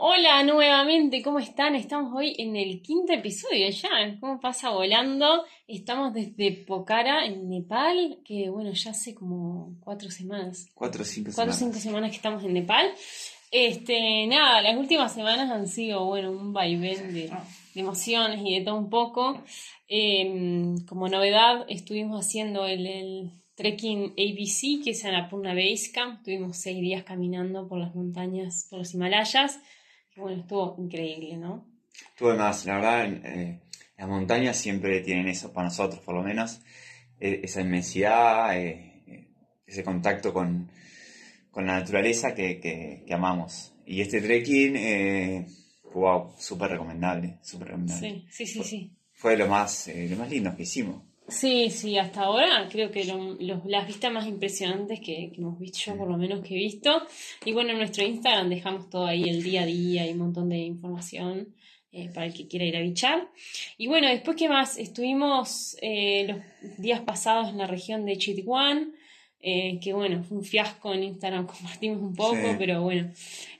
hola nuevamente, ¿cómo están? Estamos hoy en el quinto episodio ya, ¿cómo pasa volando? Estamos desde Pokhara, en Nepal, que bueno, ya hace como cuatro semanas. Cuatro o cinco Cuatro o semanas. cinco semanas que estamos en Nepal. Este, nada, las últimas semanas han sido, bueno, un vaivén de, de emociones y de todo un poco. Eh, como novedad, estuvimos haciendo el, el trekking ABC, que es Annapurna Base Camp. Estuvimos seis días caminando por las montañas, por los Himalayas. Bueno, estuvo increíble, ¿no? Tuve más, la verdad, eh, las montañas siempre tienen eso, para nosotros por lo menos, eh, esa inmensidad, eh, eh, ese contacto con, con la naturaleza que, que- que amamos. Y este trekking, eh, wow, súper recomendable, súper recomendable. Sí, sí, sí, sí. Fue lo más, eh, lo más lindo que hicimos. Sí, sí, hasta ahora creo que lo- los- las vistas más impresionantes que, que hemos visto, yo por lo menos que he visto. Y bueno, en nuestro Instagram dejamos todo ahí el día a día y un montón de información eh, para el que quiera ir a bichar. Y bueno, después, ¿qué más? Estuvimos eh, los días pasados en la región de Chitwan, eh, que bueno, fue un fiasco en Instagram, compartimos un poco, Sí. pero bueno,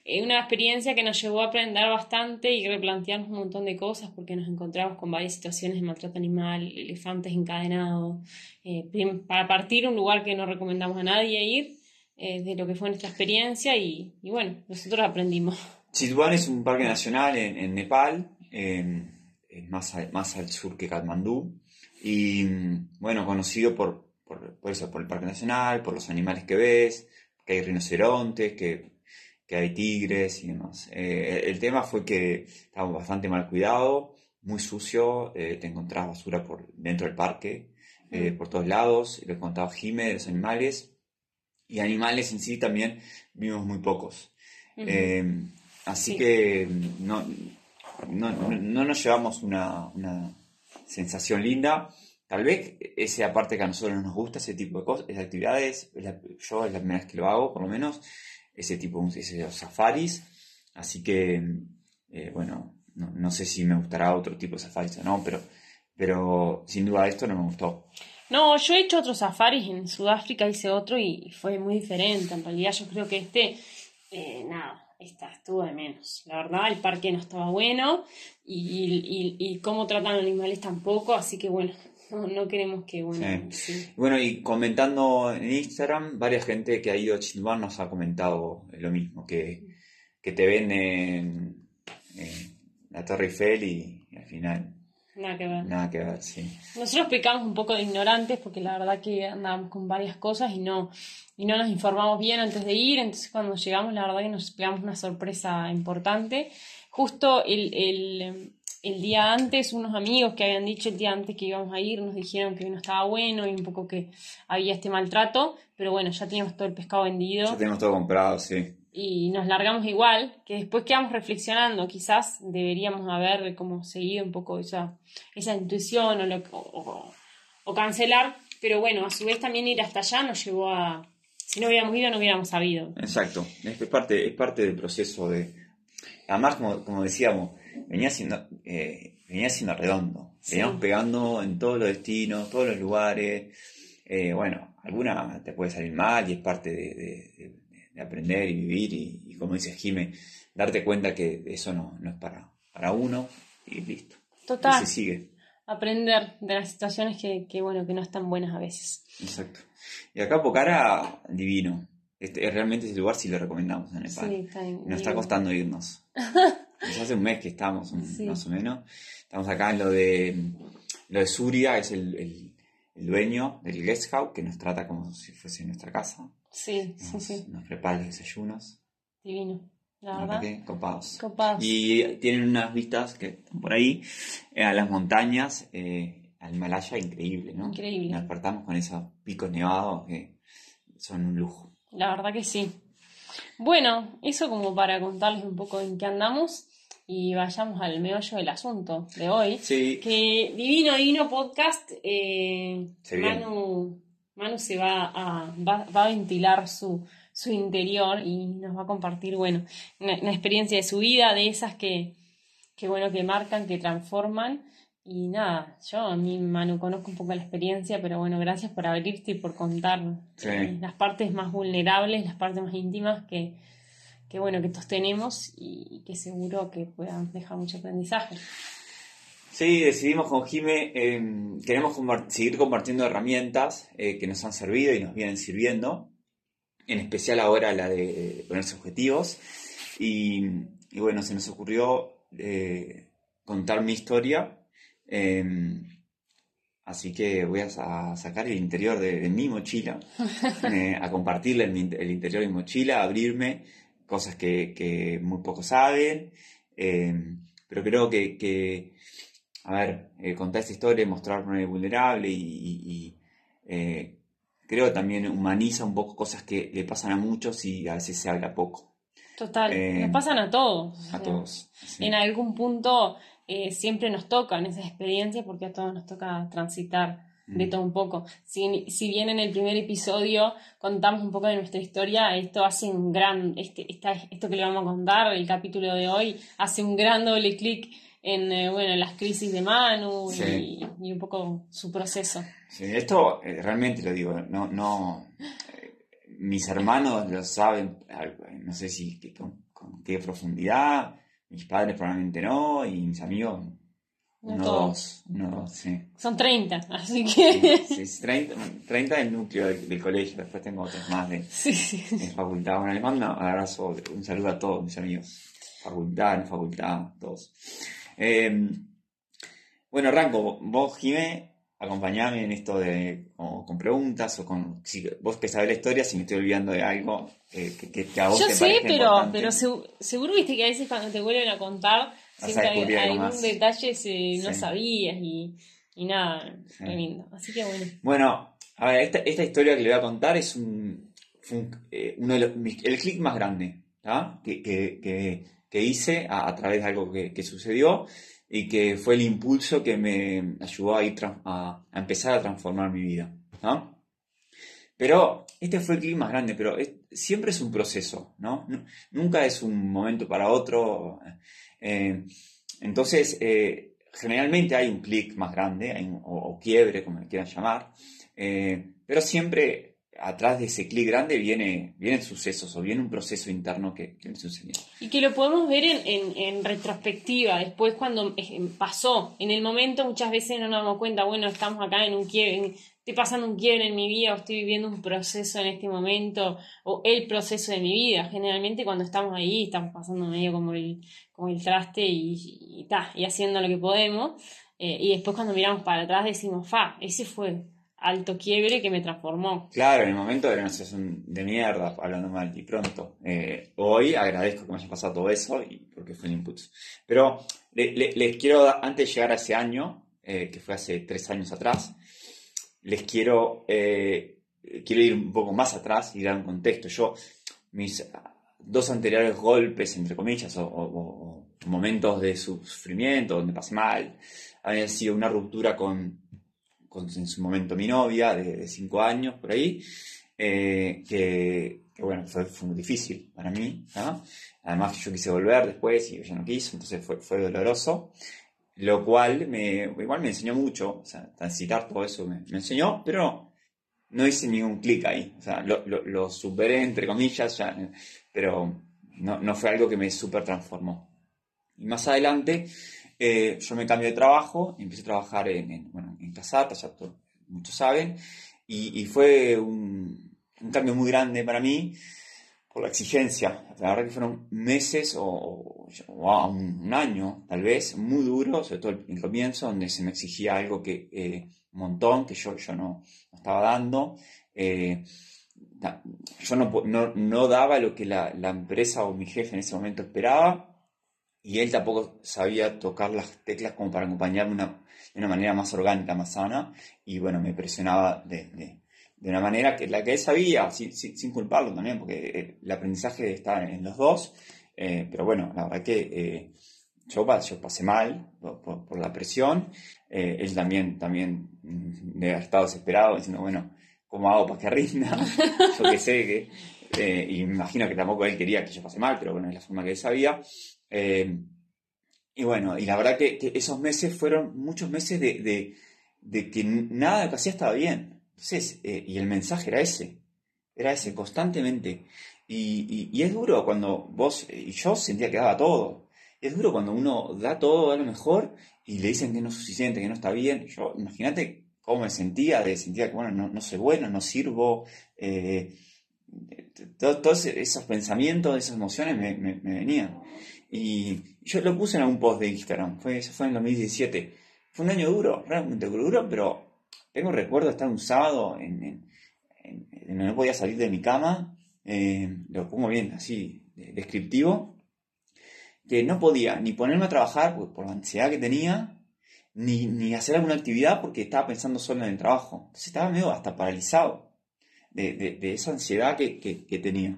una experiencia que nos llevó a aprender bastante y replantearnos un montón de cosas porque nos encontramos con varias situaciones de maltrato animal, elefantes encadenados, eh, para partir un lugar que no recomendamos a nadie ir, eh, de lo que fue nuestra experiencia y, bueno, nosotros aprendimos. Chitwan es un parque nacional en, Nepal, es más, más al sur que Katmandú, y mm, bueno, conocido por, por, por eso, por el parque nacional, por los animales que ves, que hay rinocerontes, que, que hay tigres y demás. Eh, el, tema fue que estaba bastante mal cuidado, muy sucio, eh, te encontrabas basura por dentro del parque, eh, por todos lados, lo contaba Jime de los animales, y animales en sí también vimos muy pocos. Eh, así Sí. que no, no, no- no nos llevamos una, una sensación linda. Tal vez esa parte que a nosotros nos gusta, ese tipo de cosas, esas actividades, es la- yo es la primera vez que lo hago, por lo menos, ese tipo, esos safaris. Así que, eh, bueno, no, no sé si me gustará otro tipo de safaris o no, pero, pero sin duda esto no me gustó. No, yo he hecho otros safaris en Sudáfrica, hice otro y fue muy diferente. En realidad yo creo que este, eh, nada, esta estuvo de menos. La verdad, el parque no estaba bueno y, y, y cómo tratan animales tampoco, así que bueno, no, no queremos que, bueno, sí. Bueno, y comentando en Instagram, varias gente que ha ido a Chitwan nos ha comentado lo mismo, que, que te ven en, la Torre Eiffel y, y al final nada que ver. nada que ver, sí. Nosotros pecamos un poco de ignorantes porque la verdad que andábamos con varias cosas y no, y no nos informamos bien antes de ir, entonces cuando llegamos la verdad que nos pegamos una sorpresa importante. Justo el, el, el día antes, unos amigos que habían dicho el día antes que íbamos a ir nos dijeron que no estaba bueno y un poco que había este maltrato, pero bueno, ya teníamos todo el pescado vendido Ya tenemos todo comprado, sí. y nos largamos igual, que después quedamos reflexionando, quizás deberíamos haber como seguido un poco esa, esa intuición o, lo- o- o- cancelar, pero bueno, a su vez también ir hasta allá nos llevó a, si no hubiéramos ido no hubiéramos sabido. Exacto, es, es parte, es parte del proceso de... Además, como, como decíamos, venía siendo, eh, venía siendo redondo. Sí. Veníamos pegando en todos los destinos, todos los lugares. Eh, bueno, alguna te puede salir mal y es parte de, de- de- de aprender y vivir y, y como dice Jime, darte cuenta que eso no, no es para, para uno y listo. Total, Y se sigue. aprender de las situaciones que, que, bueno, que no están buenas a veces. Exacto. Y acá Pocara, divino. Este, realmente ese lugar sí lo recomendamos en Nepal. Sí, está bien. Nos está costando irnos. Hace un mes que estamos, un- Sí. más o menos. Estamos acá en lo de lo de Surya, es el, el- el dueño del guest house que nos trata como si fuese nuestra casa. Sí, sí, Nos, sí, nos prepara los desayunos. divino, la verdad. verdad que copados. Copados. Y tienen unas vistas que están por ahí, eh, a las montañas, eh, al Himalaya, increíble, ¿no? Increíble. Nos despertamos con esos picos nevados que son un lujo. La verdad que sí. Bueno, eso como para contarles un poco en qué andamos y vayamos al meollo del asunto de hoy. Sí, Que divino, divino podcast. eh. Manu, Manu se va a, va, va a ventilar su, su interior y nos va a compartir, bueno, una, una experiencia de su vida, de esas que, que, bueno, que marcan, que transforman. Y nada, yo a mí, Manu, conozco un poco la experiencia, pero bueno, gracias por abrirte y por contar Sí. eh, las partes más vulnerables, las partes más íntimas que, que bueno, que todos tenemos y, que seguro que puedan dejar mucho aprendizaje. Sí, decidimos con Jime, em, queremos seguir compartiendo herramientas eh, que nos han servido y nos vienen sirviendo, en especial ahora la de ponerse objetivos. Y, bueno, se nos ocurrió eh, contar mi historia. Em, así que voy a, sacar el interior de, mi mochila, a compartirle el, interior de mi mochila, a abrirme cosas que, muy pocos saben. Em, pero creo que, a ver, eh, contar esta historia, mostrarme vulnerable y, eh, creo que también humaniza un poco cosas que le pasan a muchos y a veces se habla poco. Total, nos em, pasan a todos. A todos. En algún punto eh, siempre nos tocan esas experiencias porque a todos nos toca transitar de mm. todo un poco. Si, si, bien en el primer episodio contamos un poco de nuestra historia, esto hace un gran, este, esto que le vamos a contar, el capítulo de hoy, hace un gran doble clic en eh, bueno, las crisis de Manu y, un poco su proceso. Sí, esto eh, realmente lo digo, no, no mis hermanos lo saben, no sé si con qué profundidad, mis padres probablemente no, y mis amigos, uno, dos, uno, dos, sí. Son 30, así que... Sí, 30, 30 del núcleo del, colegio, después tengo otros más de, facultad. Bueno, les mando un abrazo, un saludo a todos mis amigos, facultad, no facultad, todos. Eh, bueno, Ranco, vos, Jimé, acompañame en esto de con preguntas o con si vos que sabés la historia, si me estoy olvidando de algo eh, que, que, a vos Yo te sé, pero, pero seguro, viste que a veces cuando te vuelven a contar, siempre hay algún detalle que no sabías y, y nada, lindo. Así que bueno. Bueno, a ver, esta, esta historia que le voy a contar es un, eh, uno de los, el clic más grande que, que, que, hice a, a, través de algo que, sucedió y que fue el impulso que me ayudó a, ir a, empezar a transformar mi vida. Pero este fue el clic más grande, pero siempre es un proceso, ¿no? Nunca es un momento para otro. Eh, entonces, eh, generalmente hay un clic más grande, o, quiebre, como le quieran llamar, eh, pero siempre atrás de ese clic grande viene, vienen sucesos o viene un proceso interno que, que sucedió. Y que lo podemos ver en, retrospectiva, después cuando eh, pasó. En el momento muchas veces no nos damos cuenta, bueno, estamos acá en un quiebre, estoy pasando un quiebre en mi vida o estoy viviendo un proceso en este momento o el proceso de mi vida. Generalmente cuando estamos ahí estamos pasando medio como el, como el traste y, y, haciendo lo que podemos. Eh, y después cuando miramos para atrás decimos, fa, ese fue alto quiebre que me transformó. Claro, en el momento era una situación de mierda, hablando mal, y pronto. Eh, hoy agradezco que me haya pasado todo eso y porque fue un input. Pero les quiero, antes de llegar a ese año, eh, que fue hace tres años atrás, les quiero, eh, quiero ir un poco más atrás y dar un contexto. Yo, mis dos anteriores golpes, entre comillas, o momentos de sufrimiento, donde pasé mal, habían sido una ruptura con en su momento mi novia de, cinco años, por ahí, eh, que, bueno, fue, muy difícil para mí, Además yo quise volver después y ella no quiso, entonces fue, fue doloroso, lo cual me, igual me enseñó mucho, o sea, transitar todo eso me, enseñó, pero no hice ningún clic ahí, o sea, lo, lo, superé entre comillas, ya, pero no, no fue algo que me super transformó. Y más adelante eh, yo me cambio de trabajo, empecé a trabajar en, en, bueno, en Casata, ya muchos saben, y, fue un, cambio muy grande para mí por la exigencia. La verdad que fueron meses o, un, año, tal vez, muy duro, sobre todo el, comienzo, donde se me exigía algo que eh, un montón, que yo, yo no, estaba dando. Eh, yo no, no, no, daba lo que la, la empresa o mi jefe en ese momento esperaba y él tampoco sabía tocar las teclas como para acompañarme de una manera más orgánica, más sana, y bueno, me presionaba de, de, una manera que la que él sabía, sin, sin, culparlo también, porque el aprendizaje está en los dos, eh, pero bueno, la verdad que eh, yo, yo, pasé mal por, la presión, eh, él también, también debe haber estado desesperado, diciendo, bueno, ¿cómo hago para que rinda? yo que sé que, y me imagino que tampoco él quería que yo pase mal, pero bueno, es la forma que él sabía. Eh, y bueno, y la verdad que, esos meses fueron muchos meses de, que nada de lo que hacía estaba bien. Entonces, eh, y el mensaje era ese, era ese constantemente. Y, y, es duro cuando vos, y yo sentía que daba todo. Es duro cuando uno da todo, a lo mejor, y le dicen que no es suficiente, que no está bien. Yo, imagínate cómo me sentía, de sentía que, bueno, no, no soy bueno, no sirvo. Eh, todos esos pensamientos, esas emociones me, me, venían. Y yo lo puse en algún post de Instagram, fue, eso fue en 2017. Fue un año duro, realmente duro, pero tengo recuerdo de estar un sábado en, en, no podía salir de mi cama, eh, lo pongo bien así, descriptivo, que no podía ni ponerme a trabajar por, la ansiedad que tenía, ni, ni, hacer alguna actividad porque estaba pensando solo en el trabajo. Entonces estaba medio hasta paralizado de, esa ansiedad que, tenía.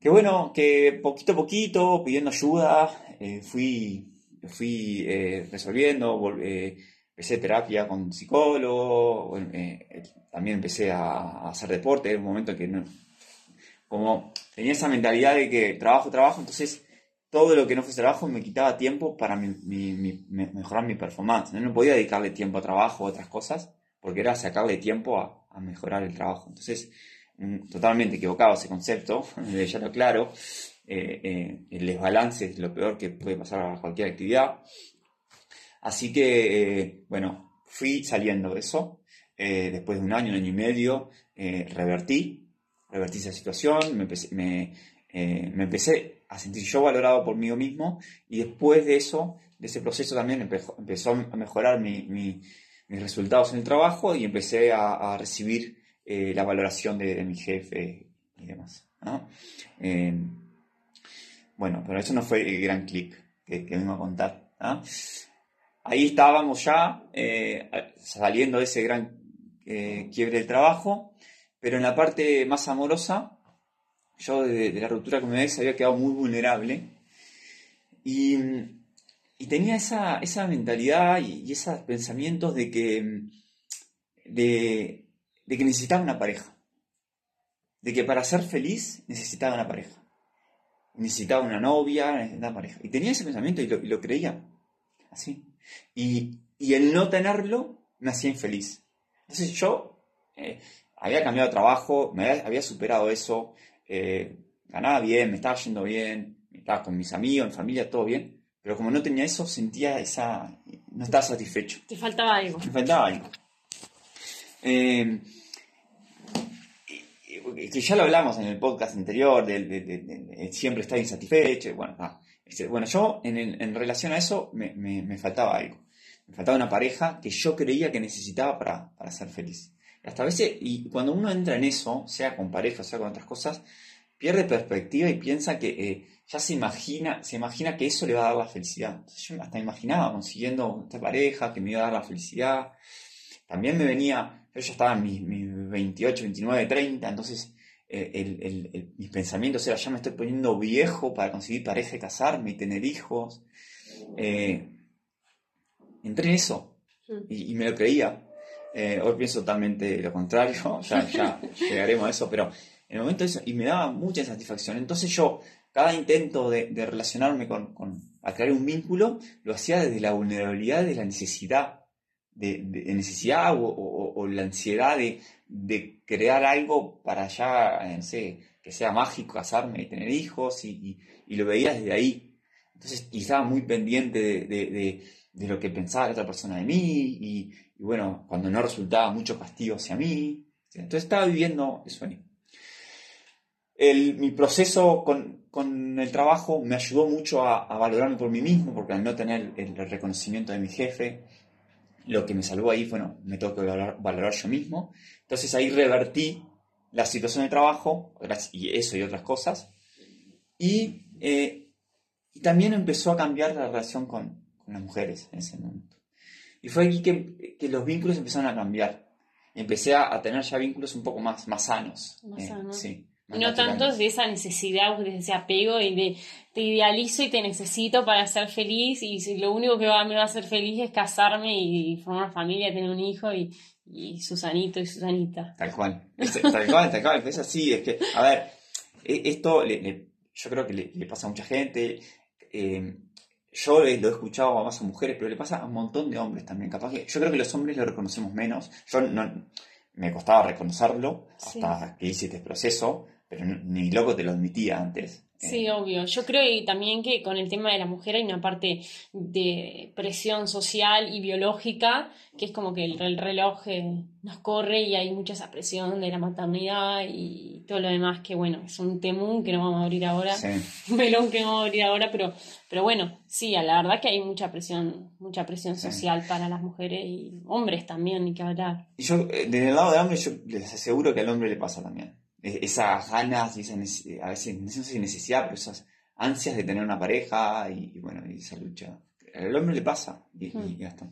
Que bueno, que poquito a poquito, pidiendo ayuda, eh, fui, fui eh, resolviendo, empecé terapia con psicólogo, también empecé a, hacer deporte, en un momento que no, como tenía esa mentalidad de que trabajo, trabajo, entonces todo lo que no fuese trabajo me quitaba tiempo para mejorar mi performance. ¿no? podía dedicarle tiempo a trabajo o otras cosas, porque era sacarle tiempo a, mejorar el trabajo. Entonces, totalmente equivocado ese concepto, ya lo claro. Eh, eh, el desbalance es lo peor que puede pasar a cualquier actividad. Así que, eh, bueno, fui saliendo de eso. después de un año, un año y medio, revertí, revertí esa situación, me empecé, me, empecé a sentir yo valorado por mí mismo y después de eso, de ese proceso también empezó, a mejorar mi mis resultados en el trabajo y empecé a, recibir eh, la valoración de, mi jefe y demás. Eh, bueno, pero eso no fue el gran clic que, vengo a contar. Ahí estábamos ya eh, saliendo de ese gran quiebre del trabajo, pero en la parte más amorosa, yo de, la ruptura con mi ex había quedado muy vulnerable y y tenía esa, mentalidad y, esos pensamientos de que, de, que necesitaba una pareja. De que para ser feliz necesitaba una pareja. Necesitaba una novia, necesitaba una pareja. Y tenía ese pensamiento y lo, creía. Así. Y, el no tenerlo me hacía infeliz. Entonces yo eh, había cambiado de trabajo, me había, superado eso, eh, ganaba bien, me estaba yendo bien, estaba con mis amigos, mi familia, todo bien pero como no tenía eso, sentía esa... no estaba satisfecho. Te faltaba algo. Me faltaba algo. Eh, que ya lo hablamos en el podcast anterior, de, siempre estar insatisfecho. Bueno, este, bueno yo en, relación a eso me, faltaba algo. Me faltaba una pareja que yo creía que necesitaba para, ser feliz. Hasta a veces, y cuando uno entra en eso, sea con pareja, sea con otras cosas, pierde perspectiva y piensa que eh, ya se imagina, se imagina que eso le va a dar la felicidad. yo hasta imaginaba consiguiendo esta pareja que me iba a dar la felicidad. También me venía, yo ya estaba en mis, 28, 29, 30, entonces eh, mis pensamientos eran, ya me estoy poniendo viejo para conseguir pareja casarme y tener hijos. Eh, entré en eso y, me lo creía. Eh, hoy pienso totalmente lo contrario, ya, ya llegaremos a eso, pero en el momento de eso, y me daba mucha satisfacción. Entonces yo cada intento de, relacionarme con, a crear un vínculo, lo hacía desde la vulnerabilidad, de la necesidad, de, necesidad o, la ansiedad de, crear algo para ya, no sé, que sea mágico, casarme y tener hijos, y, lo veía desde ahí. Entonces, y estaba muy pendiente de, lo que pensaba la otra persona de mí, y, bueno, cuando no resultaba mucho castigo hacia mí. Entonces estaba viviendo eso ahí mi proceso con, el trabajo me ayudó mucho a, valorarme por mí mismo, porque al no tener el, reconocimiento de mi jefe, lo que me salvó ahí, bueno, me tengo que valorar, yo mismo. Entonces ahí revertí la situación de trabajo, y eso y otras cosas, y, eh, también empezó a cambiar la relación con, las mujeres en ese momento. Y fue aquí que, los vínculos empezaron a cambiar. Empecé a, tener ya vínculos un poco más, más sanos. Más eh, sanos. Sí. No tanto de esa necesidad, de ese apego y de te idealizo y te necesito para ser feliz y si lo único que va, me va a hacer feliz es casarme y formar una familia, tener un hijo y, y Susanito y Susanita. Tal cual, tal cual, tal cual, es así, es que, a ver, e, esto yo creo que le, pasa a mucha gente, eh, yo lo he escuchado a más a mujeres, pero le pasa a un montón de hombres también, capaz que yo creo que los hombres lo reconocemos menos, yo no, me costaba reconocerlo hasta que hice este proceso, pero ni loco te lo admitía antes. Sí, obvio. Yo creo y también que con el tema de la mujer hay una parte de presión social y biológica, que es como que el, el reloj eh, nos corre y hay mucha esa presión de la maternidad y todo lo demás, que bueno, es un temún que no vamos a abrir ahora, sí. un melón que no vamos a abrir ahora, pero, pero bueno, sí, la verdad que hay mucha presión, mucha presión Sí. social para las mujeres y hombres también, ni que hablar. Y yo, eh, desde el lado del hombre, yo les aseguro que al hombre le pasa también. Esas ganas, y esa nece- a veces, no sé si necesidad, pero esas ansias de tener una pareja y, y bueno, y esa lucha. Al hombre le pasa y, y ya está.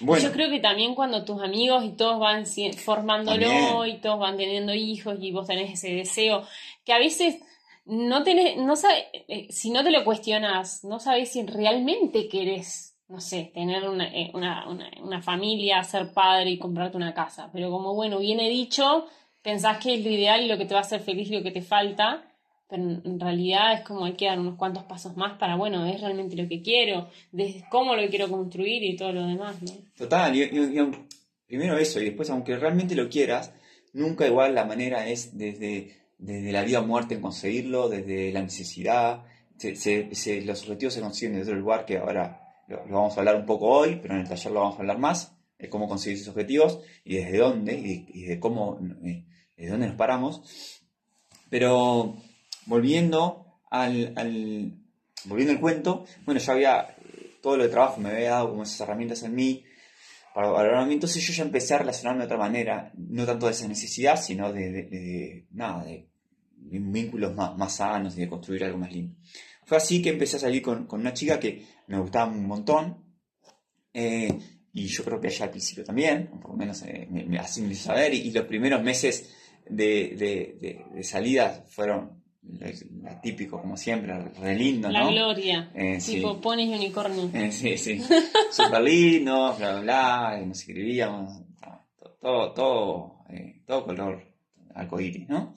Bueno, Yo creo que también cuando tus amigos y todos van formándolo También. y todos van teniendo hijos y vos tenés ese deseo, que a veces no tenés, no sabe, eh, si no te lo cuestionas, no sabes si realmente querés, no sé, tener una, eh, una, una, una familia, ser padre y comprarte una casa. Pero como bueno, viene dicho, pensás que es lo ideal y lo que te va a hacer feliz y lo que te falta. Pero en realidad es como hay que dar unos cuantos pasos más para, bueno, es realmente lo que quiero, de cómo lo quiero construir y todo lo demás, ¿no? Total, y- y- y aun- primero eso, y después, aunque realmente lo quieras, nunca igual la manera es desde, desde la vida o muerte en conseguirlo, desde la necesidad. Se- se- se- los objetivos se consiguen desde otro lugar que ahora lo, lo vamos a hablar un poco hoy, pero en el taller lo vamos a hablar más, de cómo conseguir esos objetivos y desde dónde, y, y de cómo, eh, desde dónde nos paramos. Pero volviendo al, volviendo al cuento, bueno, yo había, eh, todo lo de trabajo me había dado como esas herramientas en mí para valorarme, entonces yo ya empecé a relacionarme de otra manera, no tanto de esa necesidad, sino de, nada, de vínculos más, más sanos y de construir algo más lindo. Fue así que empecé a salir con, con una chica que me gustaba un montón, eh, y yo creo que ella al principio también, por lo menos eh, me- me- así me hizo saber, y los primeros meses de, de, de- de salida fueron lo típico, como siempre, re lindo, La ¿no? gloria. Eh, sí. tipo ponis y unicornio. Eh, sí, sí. Súper lindo, bla, bla, bla, nos escribíamos, todo, todo, todo, eh, todo color arcoíris, ¿no?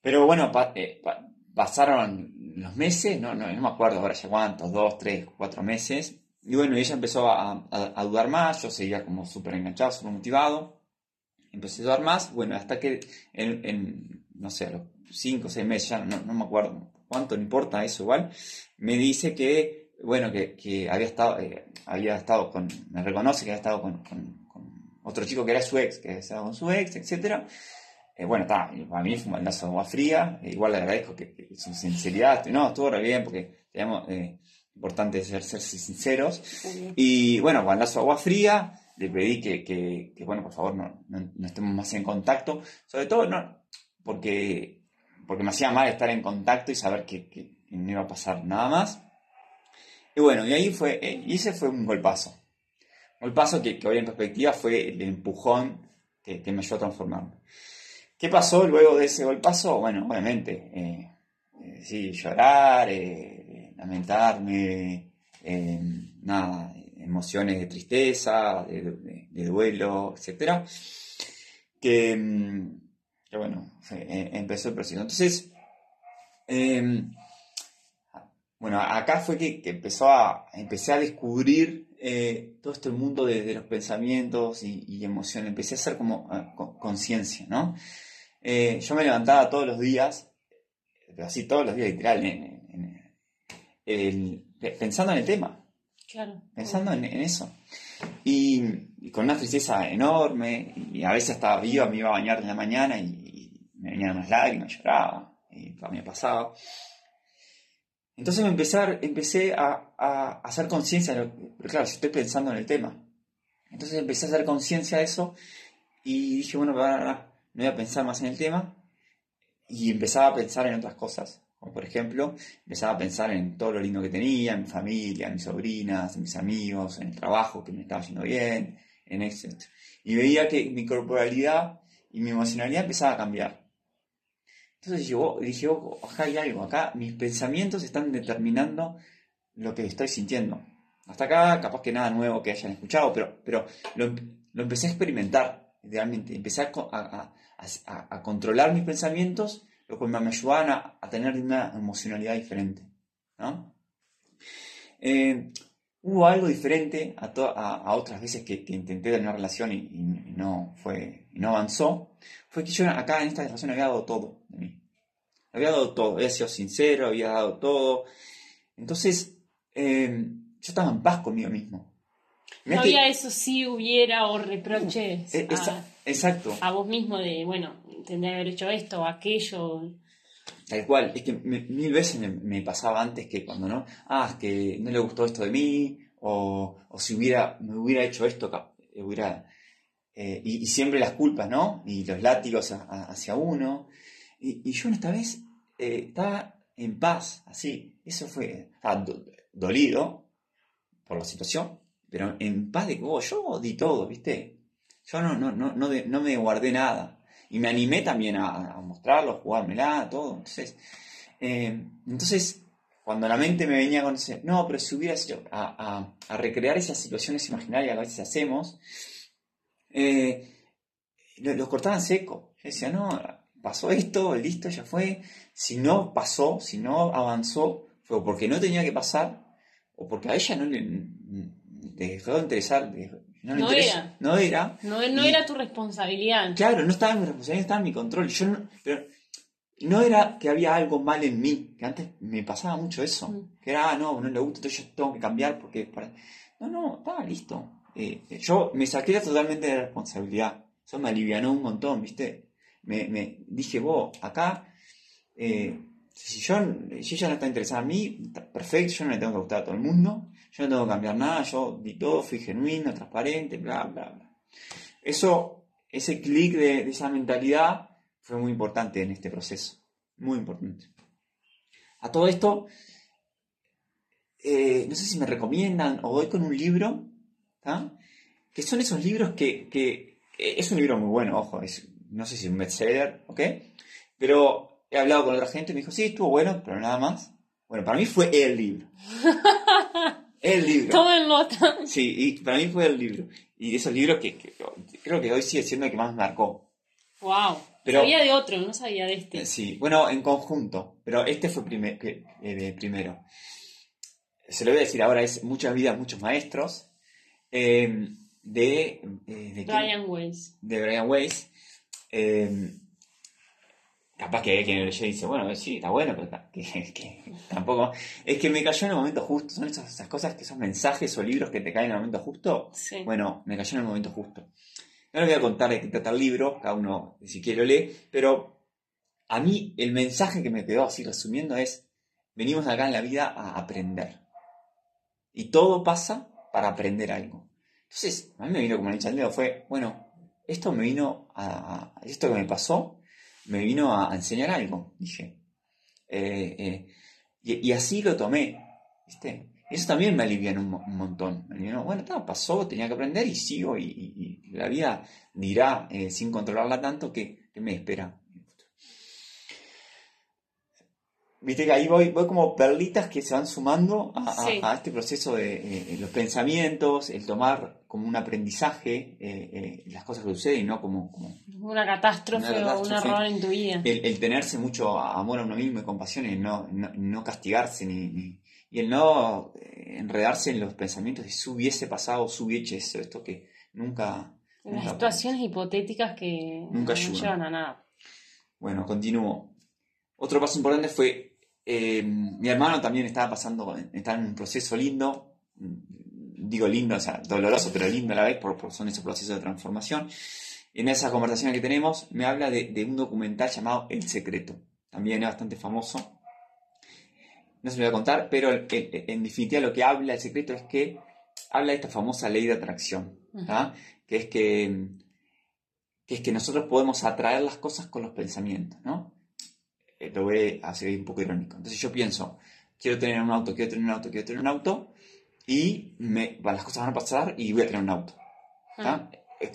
Pero bueno, pa- eh, pa- pasaron los meses, no, no, no me acuerdo ahora ya cuántos, dos, tres, cuatro meses, y bueno, ella empezó a, a- a dudar más, yo seguía como súper enganchado, súper motivado, empecé a dudar más, bueno, hasta que en, en, no sé, a los cinco o seis meses, ya no, no me acuerdo cuánto, no importa eso igual, me dice que, bueno, que, que había estado, eh, había estado con, me reconoce que había estado con, con- con otro chico que era su ex, que había estado con su ex, etcétera. Eh, bueno, está, para mí fue un baldazo de agua fría, eh, igual le agradezco que, que su sinceridad, no, estuvo re bien porque teníamos, eh, importante ser, ser sinceros, y bueno, baldazo de agua fría, le pedí que, bueno, por favor, no, no- estemos más en contacto. Sobre todo, no, porque, porque me hacía mal estar en contacto y saber que, no iba a pasar nada más. Y bueno, y ahí fue, eh, y ese fue un golpazo. Un golpazo que, que hoy en perspectiva fue el empujón que, me ayudó a transformarme. ¿Qué pasó luego de ese golpazo? Bueno, obviamente, eh, eh, sí, llorar, lamentarme, nada, emociones de tristeza, de, duelo, etcétera, que, mm, bueno, eh, empezó el proceso. Entonces, eh, bueno, acá fue que, que empezó a, empecé a descubrir eh, todo este mundo de, los pensamientos y, emociones. Empecé a hacer como eh, con- conciencia, ¿no? Yo me levantaba todos los días, así todos los días, literal, pensando en el tema, Claro. pensando en, en eso. Y, y con una tristeza enorme, y a veces estaba viva, me iba a bañar en la mañana y, y me venían unas lágrimas, lloraba, y me pasaba. Entonces me empecé a, empecé a, a hacer conciencia, pero claro, estoy pensando en el tema. Entonces empecé a hacer conciencia de eso y dije, bueno, no voy a pensar más en el tema y empezaba a pensar en otras cosas. Como por ejemplo, empezaba a pensar en todo lo lindo que tenía, en mi familia, en mis sobrinas, en mis amigos, en el trabajo que me estaba yendo bien, en etc. Y veía que mi corporalidad y mi emocionalidad empezaba a cambiar. Entonces llegó, dije, "Oh, acá hay algo, acá mis pensamientos están determinando lo que estoy sintiendo. Hasta acá, capaz que nada nuevo que hayan escuchado, pero, pero lo, lo empecé a experimentar, idealmente. Empecé a- a- a- a controlar mis pensamientos, lo cual me ayudaban a, a tener una emocionalidad diferente. ¿no? Eh, hubo algo diferente a, a, otras veces que, intenté tener una relación y, no fue, y no avanzó, fue que yo acá en esta relación había dado todo de mí. Había dado todo, había sido sincero, había dado todo. Entonces, eh, yo estaba en paz conmigo mismo. No había eso si hubiera o reproches eh, a, exacto. a vos mismo de, bueno, tendría que haber hecho esto o aquello. Tal cual, es que mil veces me, pasaba antes que cuando no, ah, es que no le gustó esto de mí, o, o si hubiera, me hubiera hecho esto, hubiera, eh, y, siempre las culpas, ¿no? Y los látigos hacia uno. Y, yo esta vez eh, estaba en paz, así, eso fue, dolido por la situación, pero en paz de que oh, yo di todo, ¿viste? Yo no, no, no, no, no me guardé nada. Y me animé también a, mostrarlo, jugármela, todo. Entonces, eh, entonces, cuando la mente me venía con ese, no, pero si hubieras hecho a, recrear esas situaciones imaginarias que a veces hacemos, eh, los cortaban seco. Yo decía, no, pasó esto, listo, ya fue. Si no pasó, si no avanzó, fue porque no tenía que pasar, o porque a ella no le, dejó de interesar, no, era. No era. No, era tu responsabilidad. Claro, no estaba en mi responsabilidad, estaba en mi control. Yo no, pero no era que había algo mal en mí, que antes me pasaba mucho eso. Mm. Que era, ah, no, no le gusta, entonces yo tengo que cambiar porque... No, no, estaba listo. Eh, yo me saqué totalmente de responsabilidad. Eso me alivianó un montón, ¿viste? Me, me dije, vos, acá... Eh, si yo, si ella no está interesada en mí, perfecto, yo no le tengo que gustar a todo el mundo, yo no tengo que cambiar nada, yo di todo, fui genuino, transparente, bla, bla, bla. Eso, ese clic de, esa mentalidad fue muy importante en este proceso, muy importante. A todo esto, eh, no sé si me recomiendan o voy con un libro, que son esos libros que, que, eh, es un libro muy bueno, ojo, es, no sé si es un bestseller, ¿ok? Pero he hablado con otra gente y me dijo, sí, estuvo bueno, pero nada más. Bueno, para mí fue el libro. el libro. Todo en nota. Sí, y para mí fue el libro. Y esos libros que, creo que hoy sigue siendo el que más marcó. Wow. Pero, sabía de otro, no sabía de este. Eh, sí, bueno, en conjunto, pero este fue eh, primero. Se lo voy a decir ahora, es Muchas vidas, muchos maestros, eh, de, de... Brian Weiss. De Brian Weiss capaz que quien lo dice, bueno, sí, está bueno, pero que, tampoco. Es que me cayó en el momento justo. Son esas, cosas que son mensajes o libros que te caen en el momento justo. Bueno, me cayó en el momento justo. No les voy a contar de qué trata el libro, cada uno si quiere lo lee, pero a mí el mensaje que me quedó así resumiendo es: venimos acá en la vida a aprender. Y todo pasa para aprender algo. Entonces, a mí me vino como un dedo, fue, bueno, esto me vino a, a esto que me pasó, me vino a, enseñar algo, dije. Eh, eh, y, así lo tomé, ¿viste? Eso también me alivió un, un montón. Me bueno, pasó, tenía que aprender y sigo y, la vida dirá, eh, sin controlarla tanto, que, me espera. Viste que ahí voy, voy como perlitas que se van sumando a, este proceso de los pensamientos, el tomar como un aprendizaje eh, eh, las cosas que suceden, no como, una, catástrofe o un error en tu vida. El, tenerse mucho amor a uno mismo y compasión y no, no, castigarse ni, y el no eh, enredarse en los pensamientos de si hubiese pasado, si hubiese eso, esto que nunca... Las situaciones hipotéticas que nunca no llevan a nada. Bueno, continúo. Otro paso importante fue, mi hermano también estaba pasando, estaba en un proceso lindo, digo lindo, o sea, doloroso, pero lindo a la vez, por, son esos procesos de transformación. En esa conversación que tenemos, me habla de, un documental llamado El Secreto. También es bastante famoso. No se lo voy a contar, pero en definitiva lo que habla El Secreto es que habla de esta famosa ley de atracción, que, es que, que es que nosotros podemos atraer las cosas con los pensamientos, ¿no? Eh, lo voy a hacer un poco irónico. Entonces yo pienso, quiero tener un auto, quiero tener un auto, quiero tener un auto, y me, las cosas van a pasar y voy a tener un auto. Ah.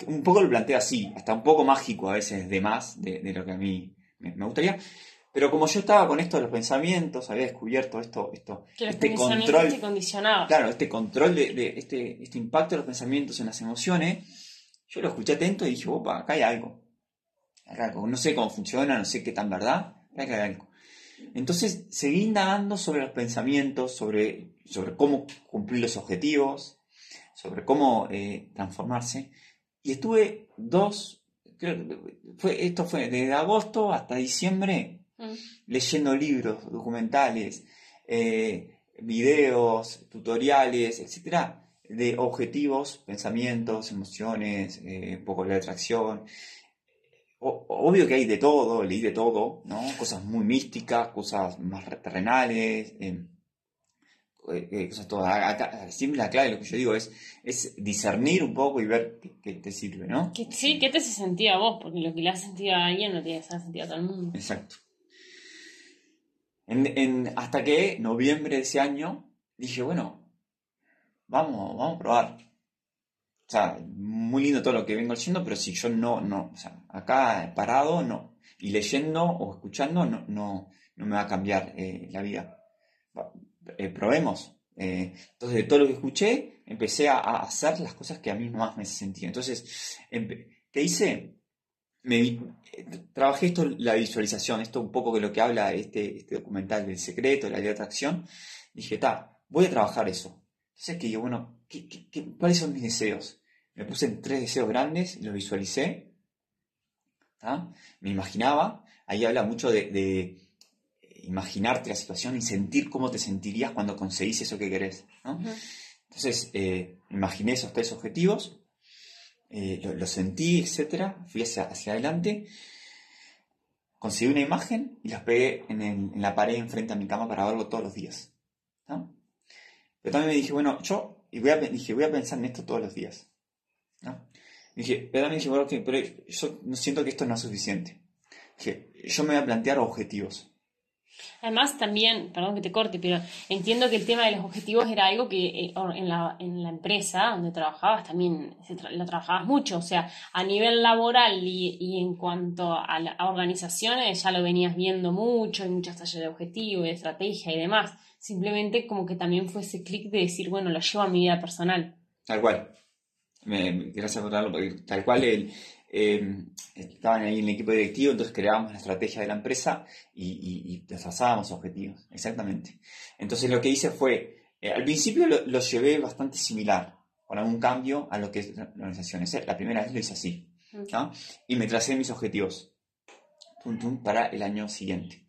Un poco lo planteo así, hasta un poco mágico a veces de más de, lo que a mí me, gustaría. Pero como yo estaba con esto de los pensamientos, había descubierto esto, esto este control, claro, este control de, este, este impacto de los pensamientos en las emociones, yo lo escuché atento y dije, opa, acá hay algo. No sé cómo funciona, no sé qué tan verdad, Entonces seguí indagando sobre los pensamientos, sobre, sobre cómo cumplir los objetivos, sobre cómo eh, transformarse. Y estuve dos, creo, fue, esto fue desde agosto hasta diciembre, Mm. leyendo libros, documentales, eh, videos, tutoriales, etcétera, de objetivos, pensamientos, emociones, eh, un poco de atracción. O- obvio que hay de todo, leí de todo, ¿no? Cosas muy místicas, cosas más terrenales, eh, eh, eh, cosas todas. Acá, siempre la clave de lo que yo digo es, es discernir un poco y ver qué, qué te sirve, ¿no? Que, sí, ¿qué te hace sentido a vos? Porque lo que le hace sentido a alguien no tiene que hacer sentido a todo el mundo. Exacto. En, en- hasta que noviembre de ese año dije, bueno, vamos, vamos a probar. O sea, muy lindo todo lo que vengo leyendo, pero si yo no, no, o sea, acá parado, no. Y leyendo o escuchando, no, no, no me va a cambiar eh, la vida. Eh, probemos. Eh, entonces, de todo lo que escuché, empecé a, hacer las cosas que a mí más me sentido. Entonces, ¿qué hice? Eh, trabajé esto, la visualización, esto un poco de lo que habla este, este documental del secreto, la ley de atracción. Dije, ta, voy a trabajar eso. Entonces que bueno, ¿qué- qué- qué- cuáles son mis deseos? Me puse en tres deseos grandes, los visualicé, ¿tá? me imaginaba, ahí habla mucho de, de imaginarte la situación y sentir cómo te sentirías cuando conseguís eso que querés. Entonces, eh, imaginé esos tres objetivos, eh, lo, lo sentí, etcétera, fui hacia, hacia adelante, conseguí una imagen y las pegué en, el- en la pared enfrente a mi cama para verlo todos los días. Pero también me dije, bueno, yo y voy a, dije, voy a pensar en esto todos los días. ¿No? Dije, pero también dije, bueno, ok, pero yo no siento que esto no es suficiente. Dije, yo me voy a plantear objetivos. Además, también, perdón que te corte, pero entiendo que el tema de los objetivos era algo que eh, en la, en la empresa donde trabajabas también se tra- lo trabajabas mucho. O sea, a nivel laboral y, y en cuanto a, la- a organizaciones ya lo venías viendo mucho, hay muchos talleres de objetivos, de estrategia y demás. Simplemente como que también fue ese clic de decir, bueno, lo llevo a mi vida personal. Tal cual. Me- gracias por darlo, porque tal cual el, eh, estaban ahí en el equipo directivo, entonces creábamos la estrategia de la empresa y, y, y trazábamos objetivos, exactamente. Entonces lo que hice fue, eh, al principio lo, lo llevé bastante similar, con algún cambio a lo que es la organización. Esa- La primera vez lo hice así, ¿tá? y me tracé mis objetivos tum, tum, para el año siguiente.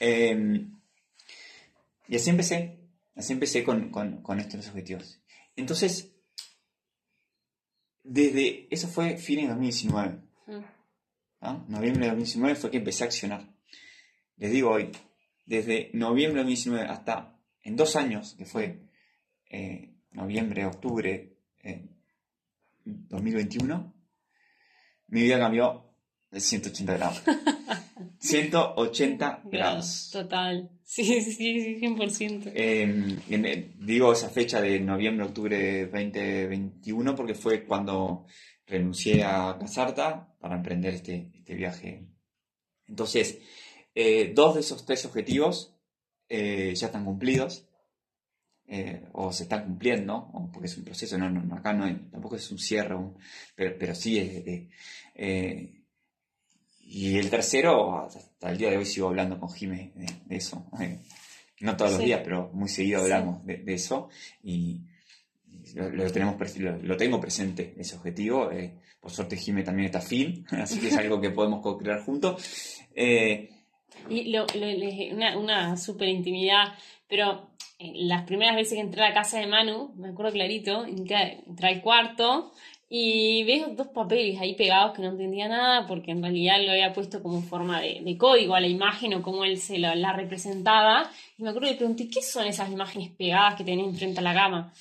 Eh, y así empecé, así empecé con, con, con estos objetivos. Entonces, desde, eso fue fin de 2019, Ujú. ¿tá? Noviembre de 2019 fue que empecé a accionar. Les digo hoy, desde noviembre de 2019 hasta en dos años, que fue eh, noviembre, octubre eh, 2021, mi vida cambió de 180 grados. 180 grados. Total. Sí, sí, sí, 100%. Eh, en- eh, digo esa fecha de noviembre, octubre de 2021 porque fue cuando renuncié a Casarta para emprender este, este viaje. Entonces, eh, dos de esos tres objetivos eh, ya están cumplidos eh, o se están cumpliendo, o porque es un proceso, no, no, acá no hay- tampoco es un cierre, un- pero, pero sí es... eh, y el tercero, hasta el día de hoy sigo hablando con Jimé de, de eso. eh, no todos los días, pero muy seguido Sí. hablamos de, de eso. Y lo, lo tenemos, lo, lo tengo presente, ese objetivo. eh, por suerte Jimé también está fin, así que es algo que podemos co-crear juntos. Eh, Y lo, una, una súper intimidad, pero las primeras veces que entré a la casa de Manu, me acuerdo clarito, entré, entré al cuarto y veo dos papeles ahí pegados que no entendía nada porque en realidad lo había puesto como forma de, de código a la imagen o como él se la, la representaba. Y me acuerdo que pregunté, ¿qué son esas imágenes pegadas que tenés enfrente a la cama?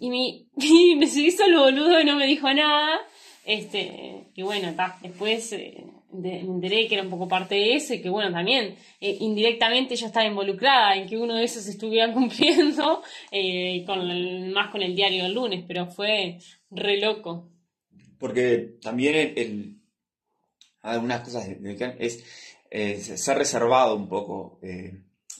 Y, mi, y me se hizo el boludo y no me dijo nada. Este, y bueno, ta, después eh, de- me enteré que era un poco parte de eso y que bueno, también eh, indirectamente yo estaba involucrada en que uno de esos estuviera cumpliendo, eh, más con el diario del lunes, pero fue re loco. porque también el, algunas cosas es eh, ser reservado un poco,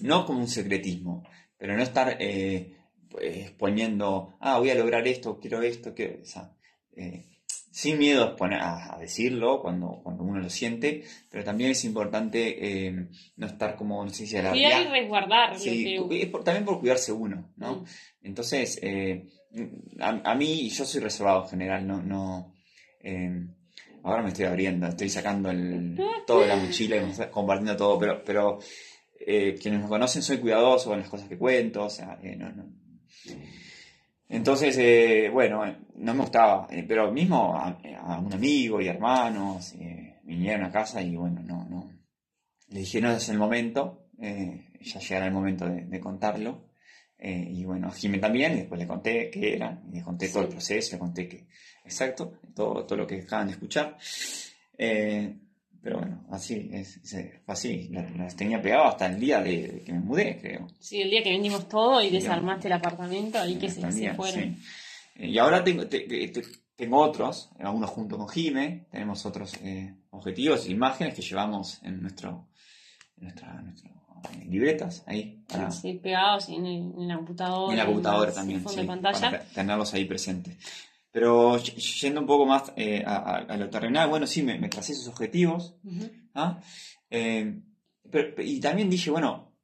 no como un secretismo, pero no estar eh, pues, exponiendo, ah, voy a lograr esto, quiero esto, quiero, o sin miedo a, decirlo cuando, cuando uno lo siente, pero también es importante eh, no estar como, no sé si Cuidar y resguardar. Sí, es también por cuidarse uno, ¿no? Mm. Entonces, eh, a, mí, yo soy reservado en general, no... no eh, ahora me estoy abriendo, estoy sacando el, todo de la mochila y compartiendo todo, pero, pero quienes me conocen soy cuidadoso con las cosas que cuento, o sea, no, no entonces, eh, bueno, no me gustaba, eh, pero mismo a, un amigo y hermanos eh, vinieron a casa y bueno, no, no. Le dije, no es el momento, ya llegará el momento de, contarlo. y bueno, Jimé también, y después le conté qué era, y le conté todo el proceso, le conté que, exacto, todo, todo lo que acaban de escuchar. Pero bueno, así, es, fue así. Las, tenía pegado hasta el día de, que me mudé, creo. Sí, el día que vendimos todo y desarmaste el apartamento, ahí que se, se, fueron. Eh, y ahora tengo, tengo otros, algunos junto con Jime, tenemos otros eh, objetivos, imágenes que llevamos en nuestro, en nuestra, libretas ahí. sí, pegados en, en, la computadora. En la computadora también, sí, para tenerlos ahí presentes. Pero yendo un poco más eh, a, lo terrenal, bueno, sí, me, tracé esos objetivos. ¿ah? Eh, y también dije, bueno,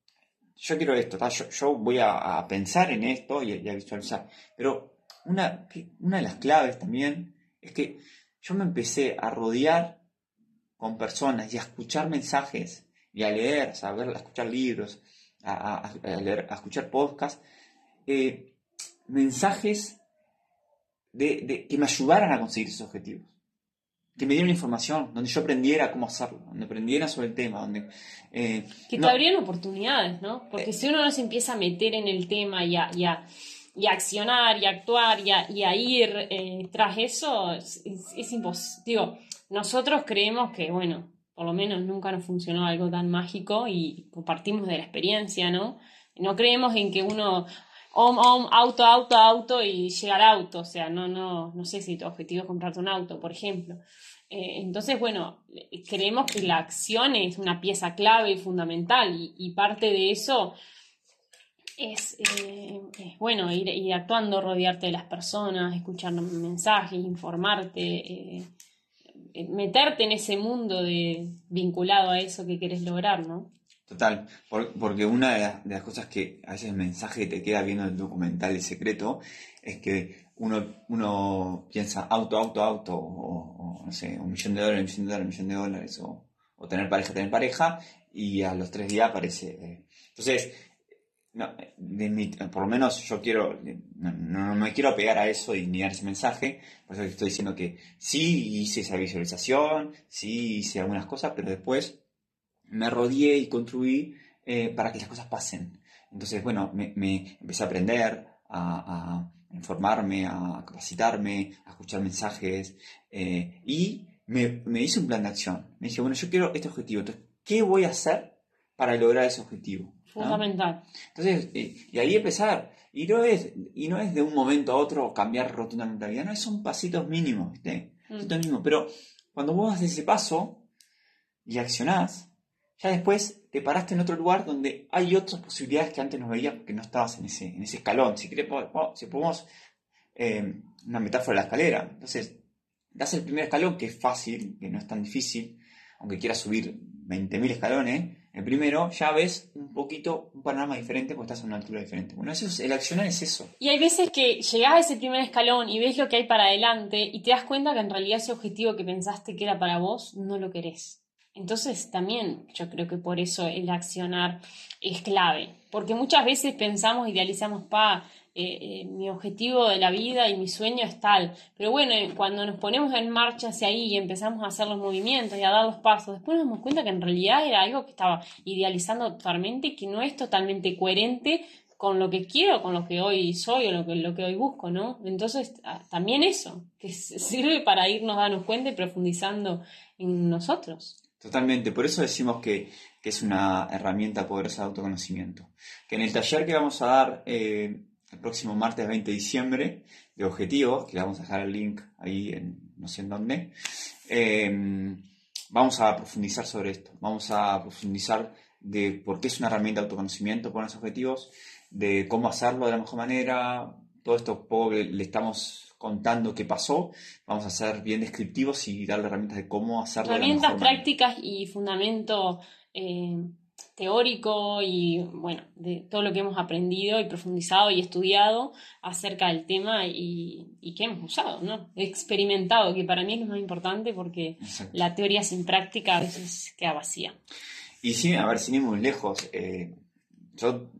yo quiero esto, yo, voy a, pensar en esto y, a visualizar. Pero una, una de las claves también es que yo me empecé a rodear con personas y a escuchar mensajes y a leer, a, saber, a escuchar libros, a, leer, a escuchar podcasts, eh, mensajes de, que me ayudaran a conseguir esos objetivos. Que me dieran información, donde yo aprendiera cómo hacerlo, donde aprendiera sobre el tema, donde... Eh, que te abrieran oportunidades, ¿no? Porque eh. si uno no se empieza a meter en el tema y a, y a, accionar y a actuar y a, ir eh, tras eso, es, es, imposible. Digo, nosotros creemos que, bueno, por lo menos nunca nos funcionó algo tan mágico y partimos de la experiencia, ¿no? No creemos en que uno, auto, auto, auto y llegar auto. O sea, no, no, no sé si tu objetivo es comprarte un auto, por ejemplo. Eh, entonces, bueno, creemos que la acción es una pieza clave y fundamental y, parte de eso es, eh, bueno, ir, actuando, rodearte de las personas, escuchar mensajes, informarte, eh, meterte en ese mundo de, vinculado a eso que quieres lograr, ¿no? Total, porque una de las, cosas que a veces el mensaje te queda viendo el documental de secreto es que uno, uno piensa auto, auto, auto, o, no sé, un millón de dólares, un millón de dólares, un millón de dólares, o, tener pareja, tener pareja, y a los tres días aparece. Eh. Entonces, por lo menos yo quiero, no, me quiero pegar a eso y ni ese mensaje, por eso estoy diciendo que sí hice esa visualización, sí hice algunas cosas, pero después me rodeé y construí eh, para que las cosas pasen. Entonces, bueno, me, empecé a aprender, a, informarme, a capacitarme, a escuchar mensajes eh, y me, hice un plan de acción. Me dije, bueno, yo quiero este objetivo, entonces, ¿qué voy a hacer para lograr ese objetivo? Fundamental. Entonces, eh, y ahí empezar. Y no, es, y no es de un momento a otro cambiar rotundamente la vida, no, son pasitos mínimos, ¿viste? Mm. Pero cuando vos haces ese paso y accionás, ya después te paraste en otro lugar donde hay otras posibilidades que antes no veías porque no estabas en ese, en ese escalón. Si, ponemos eh, una metáfora de la escalera, entonces das el primer escalón que es fácil, que no es tan difícil, aunque quieras subir 20.000 escalones, el primero ya ves un poquito un panorama diferente porque estás a una altura diferente. Bueno, eso es, el accionar es eso. Y hay veces que llegás a ese primer escalón y ves lo que hay para adelante y te das cuenta que en realidad ese objetivo que pensaste que era para vos no lo querés. Entonces también yo creo que por eso el accionar es clave, porque muchas veces pensamos, idealizamos, pa, eh, eh, mi objetivo de la vida y mi sueño es tal, pero bueno, cuando nos ponemos en marcha hacia ahí y empezamos a hacer los movimientos y a dar los pasos, después nos damos cuenta que en realidad era algo que estaba idealizando totalmente y que no es totalmente coherente con lo que quiero, con lo que hoy soy o lo que, lo que hoy busco, ¿no? Entonces, ah, también eso, que sirve para irnos dando cuenta y profundizando en nosotros. Totalmente, por eso decimos que, es una herramienta poderosa de autoconocimiento. Que en el taller que vamos a dar eh, el próximo martes 20 de diciembre de objetivos, que le vamos a dejar el link ahí en no sé en dónde, em, vamos a profundizar sobre esto. Vamos a profundizar de por qué es una herramienta de autoconocimiento, poner los objetivos, de cómo hacerlo de la mejor manera, todo esto poco que le estamos contando qué pasó, vamos a ser bien descriptivos y darle herramientas de cómo hacerlo. Herramientas prácticas y fundamento eh, teórico y bueno, de todo lo que hemos aprendido y profundizado y estudiado acerca del tema y, y que hemos usado, ¿no? Experimentado, que para mí es lo más importante porque la teoría sin práctica a veces queda vacía. Y sí, a ver, sin ir muy lejos, eh, yo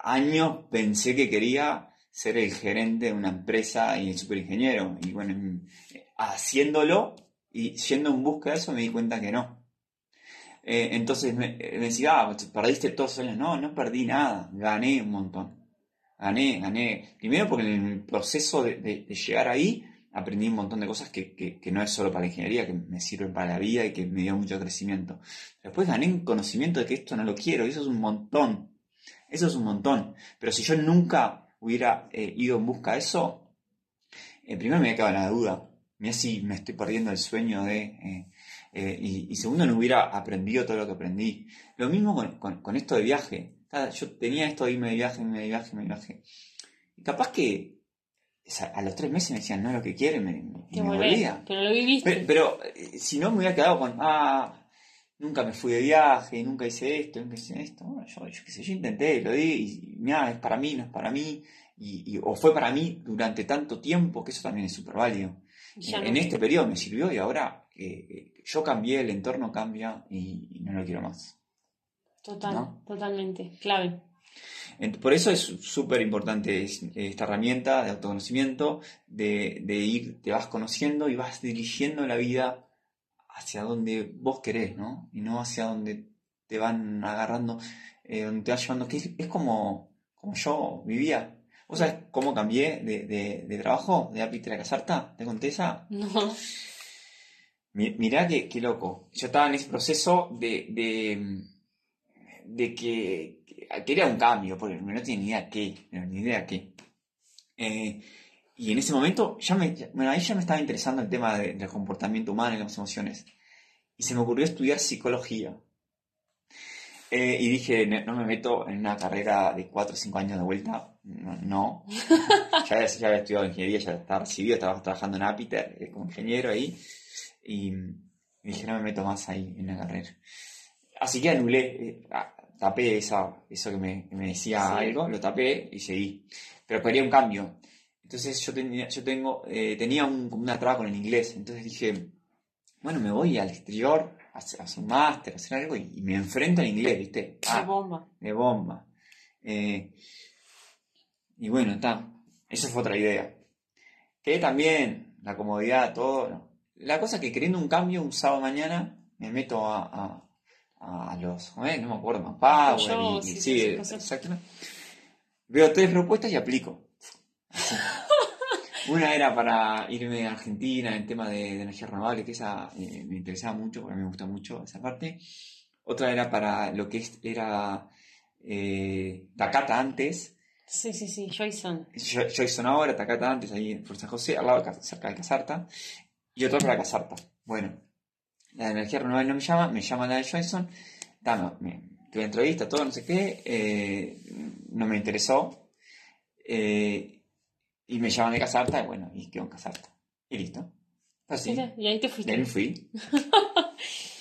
años pensé que quería ser el gerente de una empresa y el superingeniero. Y bueno, haciéndolo y yendo en busca de eso me di cuenta que no. Eh, entonces me, decía, ah, perdiste todos los años. No, no perdí nada, gané un montón. Gané, gané. Primero porque en el proceso de, llegar ahí aprendí un montón de cosas que, que, no es solo para la ingeniería, que me sirven para la vida y que me dio mucho crecimiento. Después gané un conocimiento de que esto no lo quiero y eso es un montón. Eso es un montón. Pero si yo nunca hubiera eh, ido en busca de eso, eh, primero me había quedado la duda. Mira si me estoy perdiendo el sueño de... Eh, y, segundo, no hubiera aprendido todo lo que aprendí. Lo mismo con, esto de viaje. Yo tenía esto de irme de viaje, irme de viaje, irme de viaje. Y capaz que a los tres meses me decían, no es lo que quiere, me, me, volvía. Pero lo viviste. Pero, si no, me hubiera quedado con, ah, nunca me fui de viaje, nunca hice esto, nunca hice esto. Bueno, yo, yo qué sé, yo intenté, lo di, y mira, es para mí, no es para mí, y, o fue para mí durante tanto tiempo, que eso también es súper válido. En, este periodo me sirvió y ahora eh, yo cambié, el entorno cambia y, no lo quiero más. Total, totalmente, clave. Por eso es súper importante esta herramienta de autoconocimiento, de, de ir, te vas conociendo y vas dirigiendo la vida hacia donde vos querés, ¿no? Y no hacia donde te van agarrando, eh, donde te van llevando, que es, como, como yo vivía. ¿Vos sabés cómo cambié de, de, trabajo de árbitro a casarta? ¿Te conté esa? No. Mirá qué, qué loco. Yo estaba en ese proceso de, de, de que quería un cambio, porque no tenía ni idea qué, ni idea qué. Eh, y en ese momento, ya me, bueno, ahí ya me estaba interesando el tema del comportamiento humano y las emociones. Y se me ocurrió estudiar psicología. Eh, y dije, no, me meto en una carrera de 4 o 5 años de vuelta. No. ya, había estudiado ingeniería, ya estaba recibido, estaba trabajando en Apiter eh, como ingeniero ahí. Y, dije, no me meto más ahí en la carrera. Así que anulé, eh, tapé esa, eso que me, decía algo, lo tapé y seguí. Pero quería un cambio. Entonces yo tenía, yo tengo, eh, tenía un, una traba con el inglés, entonces dije, bueno, me voy al exterior a hacer, un máster, a hacer algo y, me enfrento al inglés, ¿viste? de ah, bomba. De bomba. Eh, y bueno, está. Esa fue otra idea. Que también, la comodidad, todo. La cosa es que queriendo un cambio, un sábado mañana, me meto a, a, los, no me acuerdo, Power y, sí, exactamente. Veo tres propuestas y aplico. Una era para irme a Argentina en tema de, energía renovable, que esa eh, me interesaba mucho, porque me gusta mucho esa parte. Otra era para lo que era eh, Takata antes. Sí, sí, sí, Joyson. Joyson ahora, Takata antes, ahí en Fuerza José, al lado de, cerca de Casarta. Y otra para Casarta. Bueno, la energía renovable no me llama, me llama la de Joyson. Dame, tuve entrevista, todo, no sé qué, eh, no me interesó. Eh, y me llaman de Casarta, y bueno, y quedo en Casarta. Y listo. Así. y ahí te fuiste. Y fui.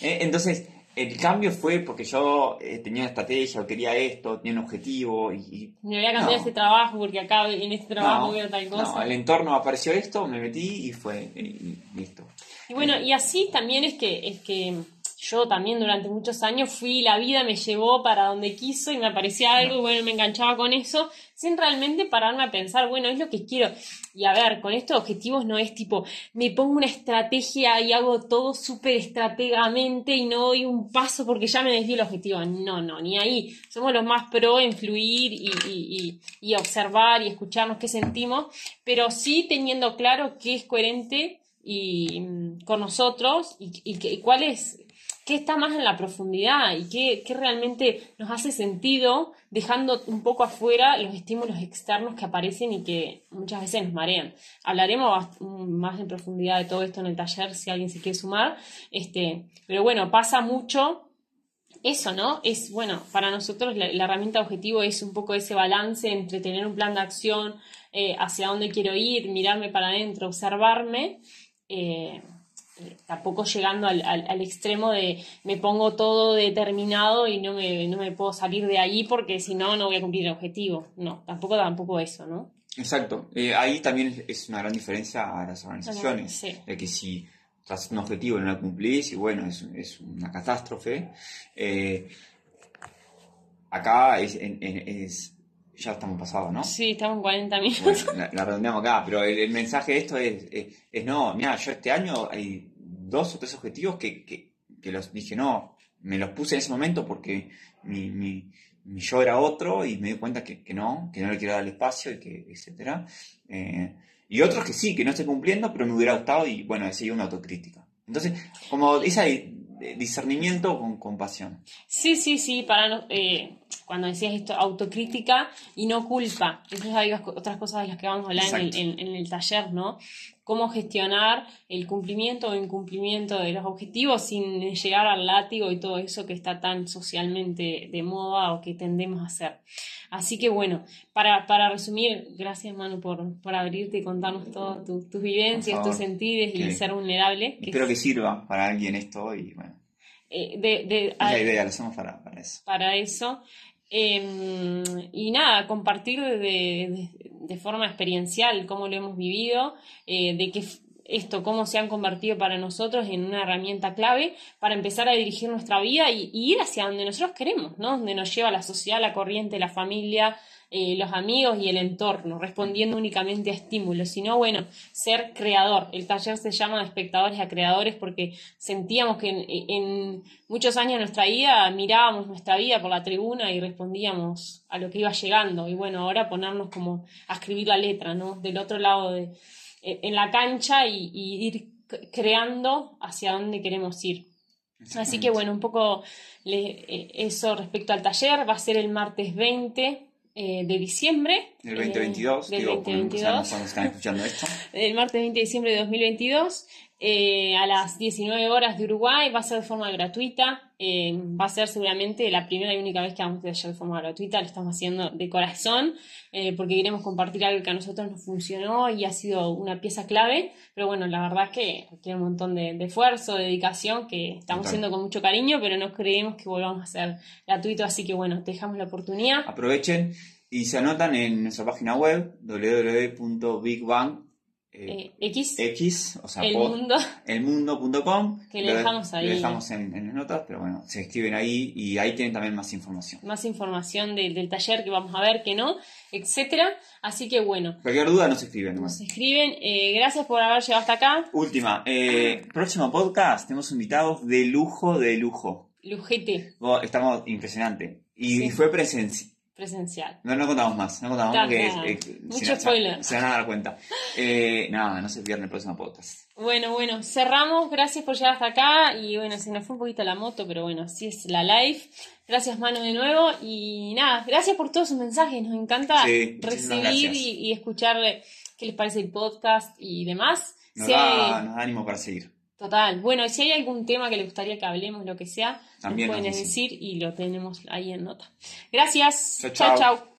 Eh, entonces, el cambio fue porque yo eh, tenía estrategia, quería esto, tenía un objetivo y... Me voy a cambiar este trabajo porque acá en este trabajo no, tal cosa. No, el entorno apareció esto, me metí y fue, y, listo. Y bueno, y así también es que, es que yo también durante muchos años fui, la vida me llevó para donde quiso y me aparecía algo y bueno, me enganchaba con eso, sin realmente pararme a pensar, bueno, es lo que quiero. Y a ver, con estos objetivos no es tipo, me pongo una estrategia y hago todo súper estratégamente y no doy un paso porque ya me desvío el objetivo. No, no, ni ahí. Somos los más pro en fluir y, y observar y escucharnos qué sentimos, pero sí teniendo claro qué es coherente y mm, con nosotros y, y, cuál es qué está más en la profundidad y qué, realmente nos hace sentido, dejando un poco afuera los estímulos externos que aparecen y que muchas veces nos marean. Hablaremos más en profundidad de todo esto en el taller si alguien se quiere sumar, este, pero bueno, pasa mucho eso, ¿no? Es, bueno, para nosotros la, herramienta objetivo es un poco ese balance entre tener un plan de acción, eh, hacia dónde quiero ir, mirarme para adentro, observarme, eh, tampoco llegando al, al, extremo de me pongo todo determinado y no me, no me puedo salir de ahí porque si no, no voy a cumplir el objetivo. No, tampoco, tampoco eso, ¿no? Exacto. ahí también es una gran diferencia a las organizaciones. De que si tras un objetivo y no lo cumplís y bueno, es, es una catástrofe. Eh, acá es, es, ya estamos pasados, ¿no? Sí, estamos en 40 minutos. la, redondeamos acá, pero el, mensaje de esto es, es, no, mira, yo este año hay dos o tres objetivos que, que, que, los dije, no, me los puse en ese momento porque mi, mi, yo era otro y me di cuenta que, que, no, que no le quiero dar el espacio y que, etcétera. Eh, y otros que sí, que no estoy cumpliendo, pero me hubiera gustado y bueno, seguido una autocrítica. Entonces, como ese discernimiento con compasión. Sí, sí, sí, para eh, cuando decías esto, autocrítica y no culpa. Entonces hay otras cosas de las que vamos a hablar en el, taller, ¿no? Cómo gestionar el cumplimiento o incumplimiento de los objetivos sin llegar al látigo y todo eso que está tan socialmente de moda o que tendemos a hacer. Así que bueno, para, para resumir, gracias Manu por, por abrirte y contarnos todas tus vivencias, tus sentidos y ser vulnerable. Espero que sirva para alguien esto y bueno. Eh, de, de, la idea, lo hacemos para, para eso. Para eso. Em, y nada, compartir de, de, forma experiencial cómo lo hemos vivido, eh, de que esto, cómo se han convertido para nosotros en una herramienta clave para empezar a dirigir nuestra vida y, y ir hacia donde nosotros queremos, ¿no? Donde nos lleva la sociedad, la corriente, la familia, eh, los amigos y el entorno, respondiendo únicamente a estímulos, sino bueno, ser creador. El taller se llama de espectadores a creadores porque sentíamos que en, muchos años de nuestra vida mirábamos nuestra vida por la tribuna y respondíamos a lo que iba llegando. Y bueno, ahora ponernos como a escribir la letra, ¿no? Del otro lado de, eh, en la cancha y, ir creando hacia dónde queremos ir. Así que bueno, un poco eh, eso respecto al taller. Va a ser el martes 20 eh, de diciembre. Del 2022, del digo, 2022. están escuchando esto. El martes 20 de diciembre de 2022. Eh, a las 19 horas de Uruguay, va a ser de forma gratuita, eh, va a ser seguramente la primera y única vez que vamos a hacer de forma gratuita, lo estamos haciendo de corazón, porque queremos compartir algo que a nosotros nos funcionó y ha sido una pieza clave, pero bueno, la verdad es que requiere un montón de, esfuerzo, de dedicación, que estamos haciendo con mucho cariño, pero no creemos que volvamos a hacer gratuito, así que bueno, dejamos la oportunidad. Aprovechen y se anotan en nuestra página web www.bigbang eh, X, X, o sea, el mundo, elmundo.com. Que le dejamos ahí. Le dejamos en, las notas, pero bueno, se escriben ahí y ahí tienen también más información. Más información del taller que vamos a ver, que no, etcétera. Así que bueno. Cualquier duda nos escriben. Nos escriben. Eh, gracias por haber llegado hasta acá. Última, eh, próximo podcast, tenemos invitados de lujo, de lujo. Lujete. estamos impresionante. Y fue presencia presencial. No, no contamos más, no contamos más porque Mucho spoiler. Se, van a dar cuenta. Eh, nada, no se pierdan el próximo podcast. Bueno, bueno, cerramos. Gracias por llegar hasta acá. Y bueno, se nos fue un poquito la moto, pero bueno, así es la live. Gracias, Mano, de nuevo. Y nada, gracias por todos sus mensajes. Nos encanta recibir y, escuchar qué les parece el podcast y demás. Nos, da, nos da ánimo para seguir. Total. Bueno, si hay algún tema que les gustaría que hablemos, lo que sea, También nos pueden decir y lo tenemos ahí en nota. Gracias. chao. chao.